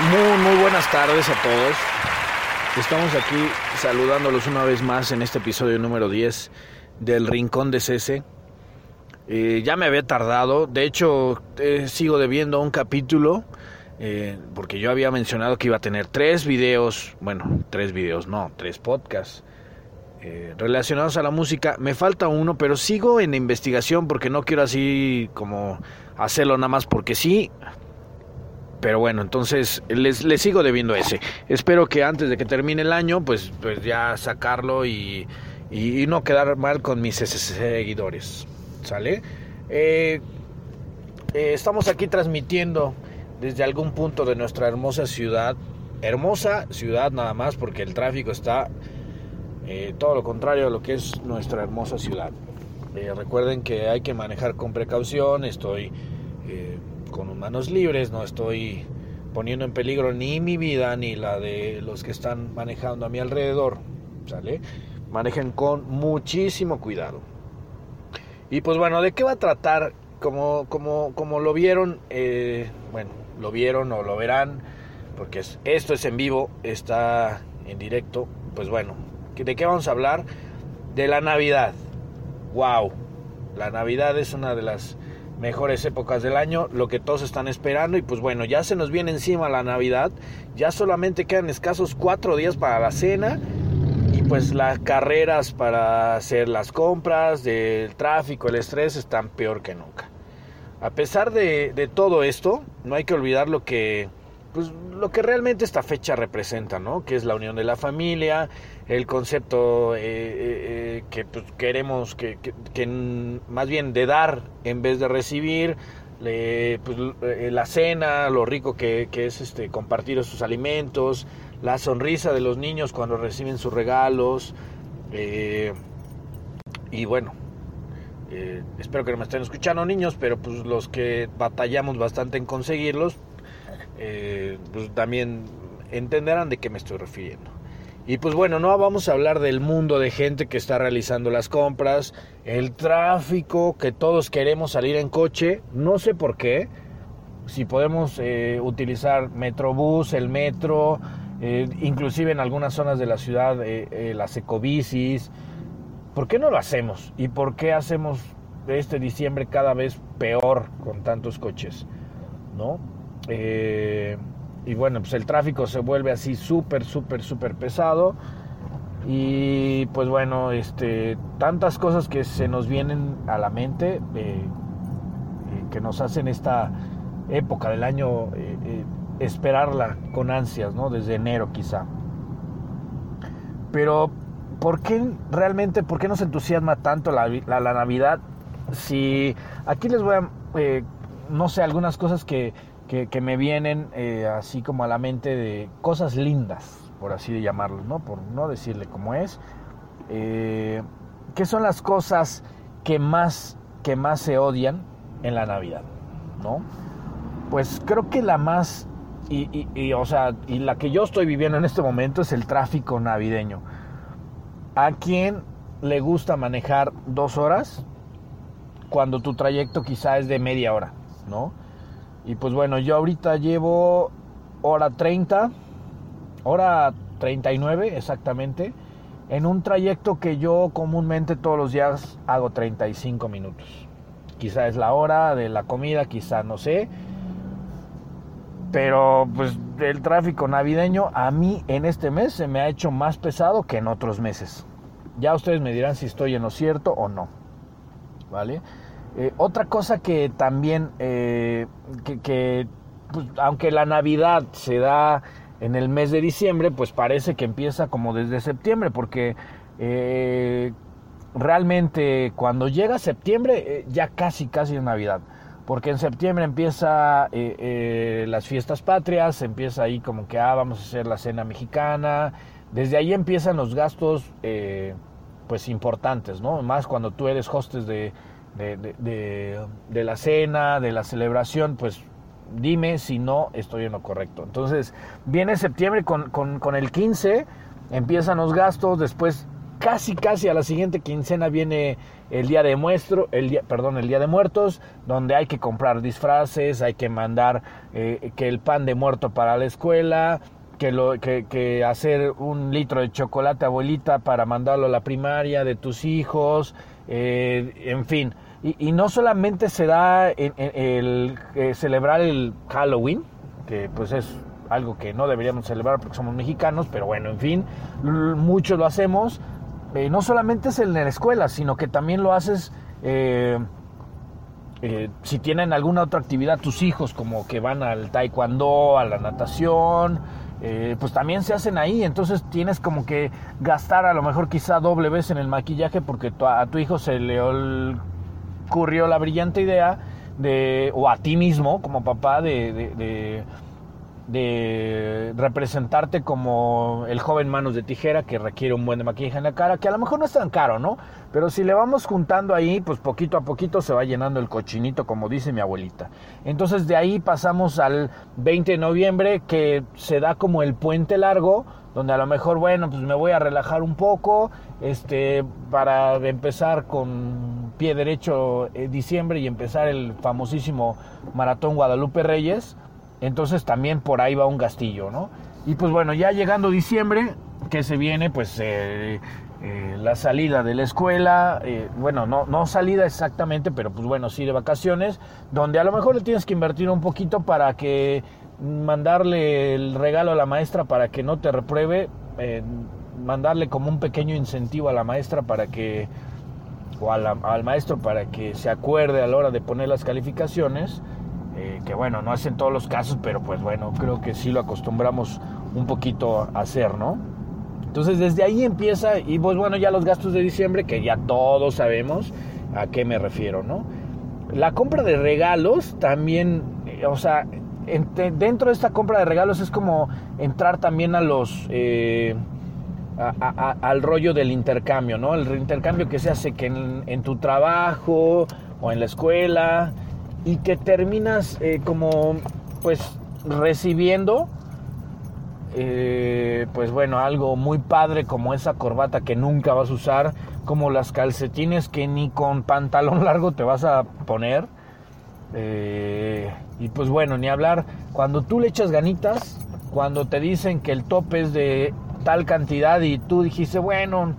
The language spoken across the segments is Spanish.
Muy, muy buenas tardes a todos. Estamos aquí saludándolos una vez más en este episodio número 10 del Rincón de Cese. Eh, ya me había tardado, de hecho eh, sigo debiendo un capítulo eh, porque yo había mencionado que iba a tener tres videos, bueno, tres videos, no, tres podcasts relacionados a la música. Me falta uno, pero sigo en investigación porque no quiero así como hacerlo nada más porque sí. Pero bueno, entonces les, les sigo debiendo ese. Espero que antes de que termine el año, pues, pues ya sacarlo y, y, no quedar mal con mis seguidores. ¿Sale? Eh, eh, estamos aquí transmitiendo desde algún punto de nuestra hermosa ciudad. Hermosa ciudad nada más porque el tráfico está eh, todo lo contrario a lo que es nuestra hermosa ciudad. recuerden que hay que manejar con precaución. Estoy con manos libres, no estoy poniendo en peligro ni mi vida ni la de los que están manejando a mi alrededor. ¿Sale? Manejen con muchísimo cuidado. Y pues bueno, ¿de qué va a tratar? Como, como, como lo vieron, eh, bueno, lo vieron o lo verán, porque esto es en vivo, está en directo. Pues bueno, ¿de qué vamos a hablar? De la Navidad. ¡Wow! La Navidad es una de las mejores épocas del año, lo que todos están esperando y pues bueno, ya se nos viene encima la Navidad, ya solamente quedan escasos cuatro días para la cena y pues las carreras para hacer las compras, del tráfico, el estrés están peor que nunca. A pesar de, de todo esto, no hay que olvidar lo que pues lo que realmente esta fecha representa, ¿no? Que es la unión de la familia, el concepto eh, eh, eh, que pues, queremos que, más bien de dar en vez de recibir, pues, la cena, lo rico que, es este compartir esos alimentos, la sonrisa de los niños cuando reciben sus regalos, y bueno, espero que no me estén escuchando niños, pero pues los que batallamos bastante en conseguirlos, pues también entenderán de qué me estoy refiriendo. Y pues bueno, no vamos a hablar del mundo de gente que está realizando las compras, el tráfico, que todos queremos salir en coche, no sé por qué, si podemos eh, utilizar Metrobús, el metro, eh, inclusive en algunas zonas de la ciudad eh, las ecobicis, ¿por qué no lo hacemos? ¿Y por qué hacemos este diciembre cada vez peor con tantos coches? ¿No? Y bueno, pues el tráfico se vuelve así súper, súper, súper pesado. Y pues bueno, este, tantas cosas que se nos vienen a la mente, eh, eh, que nos hacen esta época del año eh, esperarla con ansias, ¿no? Desde enero quizá. Pero, ¿por qué realmente, por qué nos entusiasma tanto la, la Navidad? Si aquí les voy a, no sé, algunas cosas que que, me vienen eh, así como a la mente de cosas lindas, por así llamarlo, ¿no? Por no decirle cómo es. Eh, ¿Qué son las cosas que más, que más se odian en la Navidad? ¿No? Pues creo que la más, y, y, o sea, y la que yo estoy viviendo en este momento es el tráfico navideño. ¿A quién le gusta manejar dos horas cuando tu trayecto quizá es de media hora, ¿no? Y pues bueno, yo ahorita llevo hora 30, hora 39 exactamente, en un trayecto que yo comúnmente todos los días hago 35 minutos. Quizá es la hora de la comida, quizá no sé. Pero pues el tráfico navideño a mí en este mes se me ha hecho más pesado que en otros meses. Ya ustedes me dirán si estoy en lo cierto o no. ¿Vale? Eh, otra cosa que también, eh, que, pues, aunque la Navidad se da en el mes de diciembre, pues parece que empieza como desde septiembre, porque eh, realmente cuando llega septiembre ya casi, casi es Navidad. porque en septiembre empieza las fiestas patrias, empieza ahí como que, ah, vamos a hacer la cena mexicana, desde ahí empiezan los gastos, pues importantes, ¿no? Más cuando tú eres hostes de, de, la cena, de la celebración, pues dime si no estoy en lo correcto. Entonces, viene septiembre con, con, con el 15, empiezan los gastos, después casi casi a la siguiente quincena viene el día de muestro, el día, perdón, el día de muertos, donde hay que comprar disfraces, hay que mandar eh, que el pan de muerto para la escuela, que, lo, que, que, hacer un litro de chocolate abuelita para mandarlo a la primaria de tus hijos, eh, en fin. Y, no solamente se da el, eh, celebrar el Halloween, que pues es algo que no deberíamos celebrar porque somos mexicanos, pero bueno, en fin, muchos lo hacemos, eh, no solamente es en la escuela, sino que también lo haces eh, eh, si tienen alguna otra actividad tus hijos, como que van al taekwondo, a la natación, pues también se hacen ahí. Entonces tienes como que gastar a lo mejor quizá doble vez en el maquillaje porque a tu hijo se le ocurrió la brillante idea de, o a ti mismo como papá, de de representarte como el joven manos de tijera que requiere un buen de maquillaje en la cara, que a lo mejor no es tan caro, ¿no? Pero si le vamos juntando ahí, pues poquito a poquito se va llenando el cochinito, como dice mi abuelita. Entonces de ahí pasamos al 20 de noviembre, que se da como el puente largo, donde a lo mejor, bueno, pues me voy a relajar un poco, este, para empezar con pie derecho eh, diciembre y empezar el famosísimo Maratón Guadalupe Reyes entonces también por ahí va un gastillo, ¿no? Y pues bueno, ya llegando diciembre, que se viene pues eh, eh, la salida de la escuela, bueno, no, no salida exactamente, pero pues bueno, sí de vacaciones, donde a lo mejor le tienes que invertir un poquito para que mandarle el regalo a la maestra para que no te repruebe, mandarle como un pequeño incentivo a la maestra para que, o al maestro para que se acuerde a la hora de poner las calificaciones eh, que bueno, no hacen todos los casos, pero pues bueno, creo que sí lo acostumbramos un poquito a hacer, ¿no? Entonces desde ahí empieza, y pues bueno, ya los gastos de diciembre, que ya todos sabemos a qué me refiero, ¿no? La compra de regalos también, eh, o sea, dentro de esta compra de regalos es como entrar también a los... Eh, al rollo del intercambio, ¿no? El intercambio que se hace que en tu trabajo o en la escuela, y que terminas eh, como pues recibiendo eh, pues bueno algo muy padre como esa corbata que nunca vas a usar como las calcetines que ni con pantalón largo te vas a poner eh, y pues bueno ni hablar cuando tú le echas ganitas cuando te dicen que el tope es de tal cantidad y tú dijiste bueno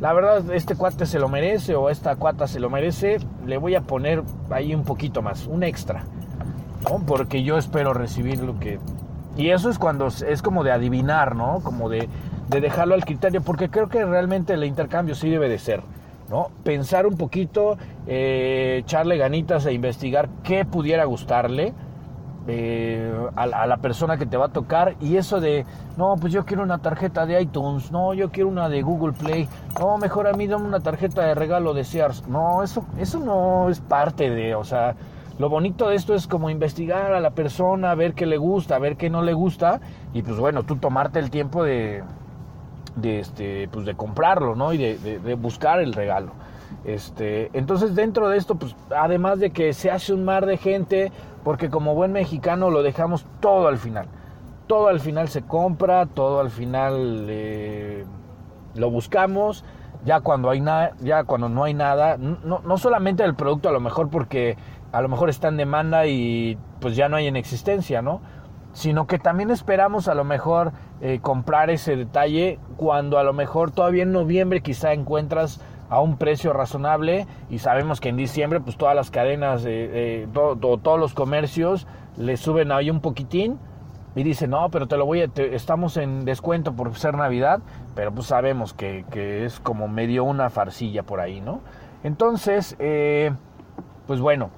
la verdad este cuate se lo merece o esta cuata se lo merece, le voy a poner ahí un poquito más, un extra. Porque yo espero recibir lo que... Y eso es cuando es como de adivinar, ¿no? Como de, de dejarlo al criterio, porque creo que realmente el intercambio sí debe de ser, ¿no? Pensar un poquito, eh, echarle ganitas e investigar qué pudiera gustarle, eh, a, la persona que te va a tocar y eso de, no, pues yo quiero una tarjeta de iTunes, no, yo quiero una de Google Play, no, mejor a mí dame una tarjeta de regalo de Sears, no, eso, eso no es parte de, o sea, lo bonito de esto es como investigar a la persona, ver qué le gusta, ver qué no le gusta y pues bueno, tú tomarte el tiempo de, de este, pues de comprarlo, ¿no? Y de buscar el regalo. Este, entonces dentro de esto, pues además de que se hace un mar de gente, porque como buen mexicano lo dejamos todo al final. Todo al final se compra, todo al final eh, lo buscamos. Ya cuando hay ya cuando no hay nada, no, no solamente el producto a lo mejor porque a lo mejor está en demanda y pues ya no hay en existencia, ¿no? Sino que también esperamos a lo mejor eh, comprar ese detalle cuando a lo mejor todavía en noviembre quizá encuentras a un precio razonable y sabemos que en diciembre pues todas las cadenas, eh, todos los comercios le suben ahí un poquitín y dicen, no, pero te lo voy a, estamos en descuento por ser Navidad, pero pues sabemos que, es como medio una farcilla por ahí, ¿no? Entonces, eh, pues bueno,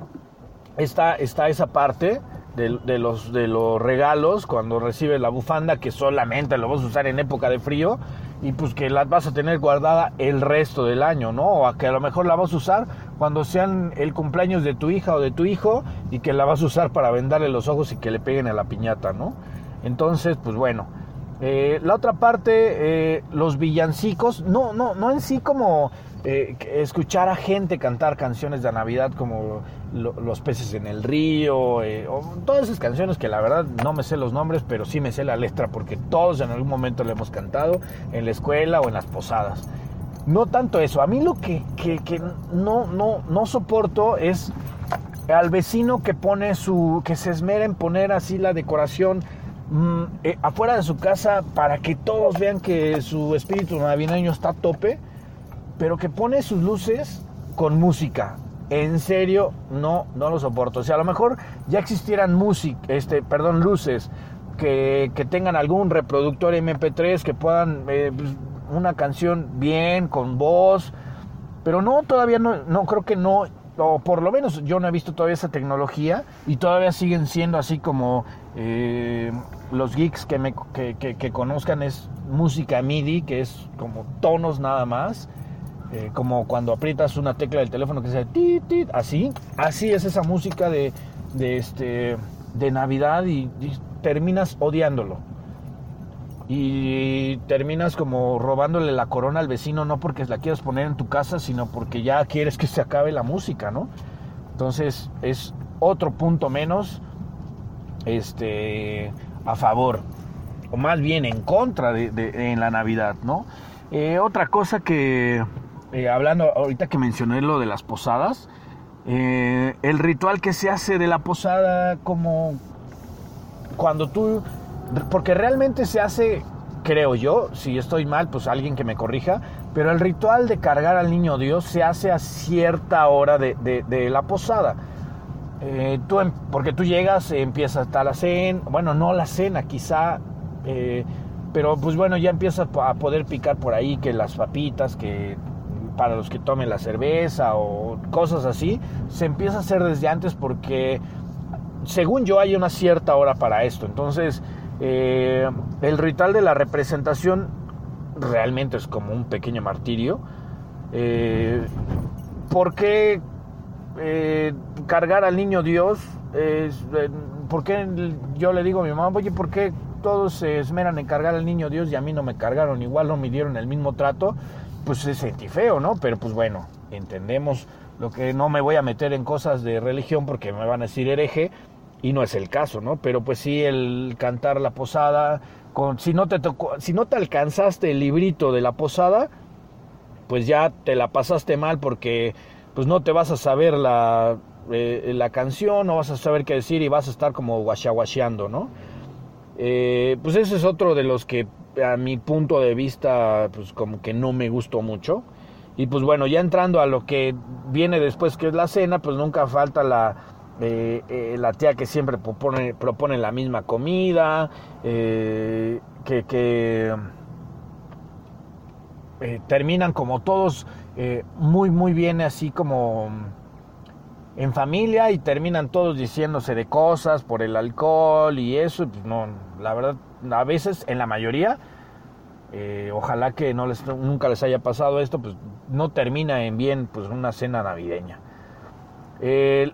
está, está esa parte de, los, de los regalos cuando recibes la bufanda que solamente lo vas a usar en época de frío y pues que las vas a tener guardada el resto del año, ¿no? O a que a lo mejor la vas a usar cuando sean el cumpleaños de tu hija o de tu hijo y que la vas a usar para vendarle los ojos y que le peguen a la piñata, ¿no? Entonces, pues bueno. Eh, la otra parte, eh, los villancicos, no, no, no en sí como eh, escuchar a gente cantar canciones de Navidad como Los peces en el río, o todas esas canciones que la verdad no me sé los nombres, pero sí me sé la letra porque todos en algún momento le hemos cantado en la escuela o en las posadas. No tanto eso, a mí lo que, que no, no, no soporto es al vecino que pone su, que se esmera en poner así la decoración Mm, eh, afuera de su casa para que todos vean que su espíritu navideño está a tope, pero que pone sus luces con música. En serio, no, no lo soporto. O sea, a lo mejor ya existieran música, este, perdón, luces que, tengan algún reproductor MP3 que puedan eh, pues, una canción bien con voz, pero no, todavía no, no creo que no o por lo menos yo no he visto todavía esa tecnología y todavía siguen siendo así como eh, los geeks que, me, que, conozcan es música MIDI, que es como tonos nada más, eh, como cuando aprietas una tecla del teléfono que dice tit, tit, así, así es esa música de, de, este, de Navidad y terminas odiándolo y terminas como robándole la corona al vecino no porque la quieras poner en tu casa, sino porque ya quieres que se acabe la música, ¿no? Entonces es otro punto menos este, a favor, o más bien en contra de, en la Navidad, ¿no? Eh, otra cosa que, eh, hablando ahorita que mencioné lo de las posadas, eh, el ritual que se hace de la posada como cuando tú porque realmente se hace, creo yo, si estoy mal, pues alguien que me corrija, pero el ritual de cargar al niño Dios se hace a cierta hora de, la posada. Eh, tú, em, porque tú llegas, empieza hasta la cena, bueno, no la cena quizá, pero pues bueno, ya empiezas a poder picar por ahí que las papitas, que para los que tomen la cerveza o cosas así, se empieza a hacer desde antes porque según yo hay una cierta hora para esto. Entonces, eh, el ritual de la representación realmente es como un pequeño martirio. Eh, ¿Por qué eh, cargar al niño Dios? ¿Por qué yo le digo a mi mamá, oye, ¿por qué todos se esmeran en cargar al niño Dios y a mí no me cargaron? Igual no me dieron el mismo trato. Pues se sentí feo, ¿no? Pero pues bueno, entendemos lo que no me voy a meter en cosas de religión porque me van a decir hereje, y no es el caso, ¿no? Pero pues sí el cantar la posada, con, si no te tocó, si no te alcanzaste el librito de la posada, pues ya te la pasaste mal porque pues no te vas a saber la, eh, la canción, no vas a saber qué decir y vas a estar como guachaguacheando, ¿no? Eh, pues ese es otro de los que a mi punto de vista pues como que no me gustó mucho. Y pues bueno, ya entrando a lo que viene después que es la cena, pues nunca falta la eh, eh, la tía que siempre propone, propone la misma comida, eh, que, terminan como todos muy, muy bien así como en familia y terminan todos diciéndose de cosas por el alcohol y eso, pues no, la verdad, a veces, en la mayoría, ojalá que no les, nunca les haya pasado esto, pues no termina en bien pues una cena navideña.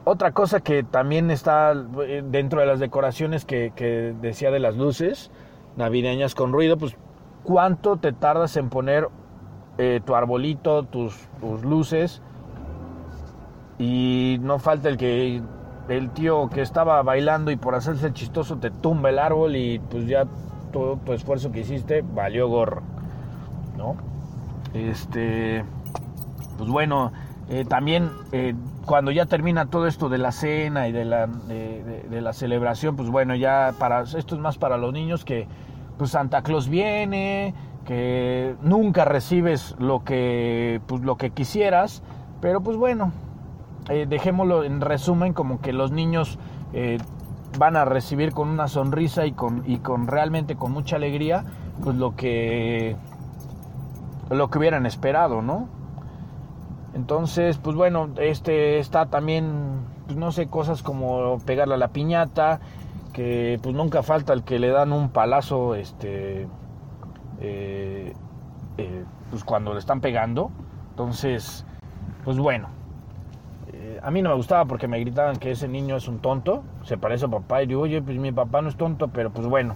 Otra cosa que también está eh, dentro de las decoraciones que, decía de las luces navideñas con ruido, pues cuánto te tardas en poner eh, tu arbolito, tus, luces y no falta el que el tío que estaba bailando y por hacerse chistoso te tumba el árbol y pues ya todo tu esfuerzo que hiciste valió gorro, ¿no? Este, pues bueno, eh, también cuando ya termina todo esto de la cena y de la, de, la celebración, pues bueno, ya para esto es más para los niños que pues Santa Claus viene, que nunca recibes lo que, pues, lo que quisieras, pero pues bueno, eh, dejémoslo en resumen como que los niños eh, van a recibir con una sonrisa y con, y con realmente con mucha alegría, pues lo que, lo que hubieran esperado, ¿no? Entonces, pues bueno, este está también, pues no sé, cosas como pegarle a la piñata, que pues nunca falta el que le dan un palazo, este, eh, pues cuando le están pegando. Entonces, pues bueno, a mí no me gustaba porque me gritaban que ese niño es un tonto, se parece a papá y digo, oye, pues mi papá no es tonto, pero pues bueno.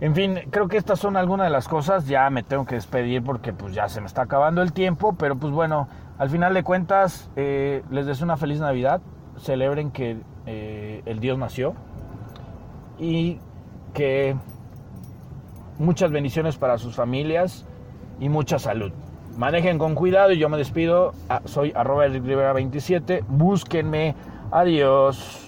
En fin, creo que estas son algunas de las cosas, ya me tengo que despedir porque pues ya se me está acabando el tiempo, pero pues bueno, al final de cuentas eh, les deseo una feliz Navidad, celebren que eh, el Dios nació y que muchas bendiciones para sus familias y mucha salud. Manejen con cuidado y yo me despido. Ah, soy arroba Rivera 27. Búsquenme. Adiós.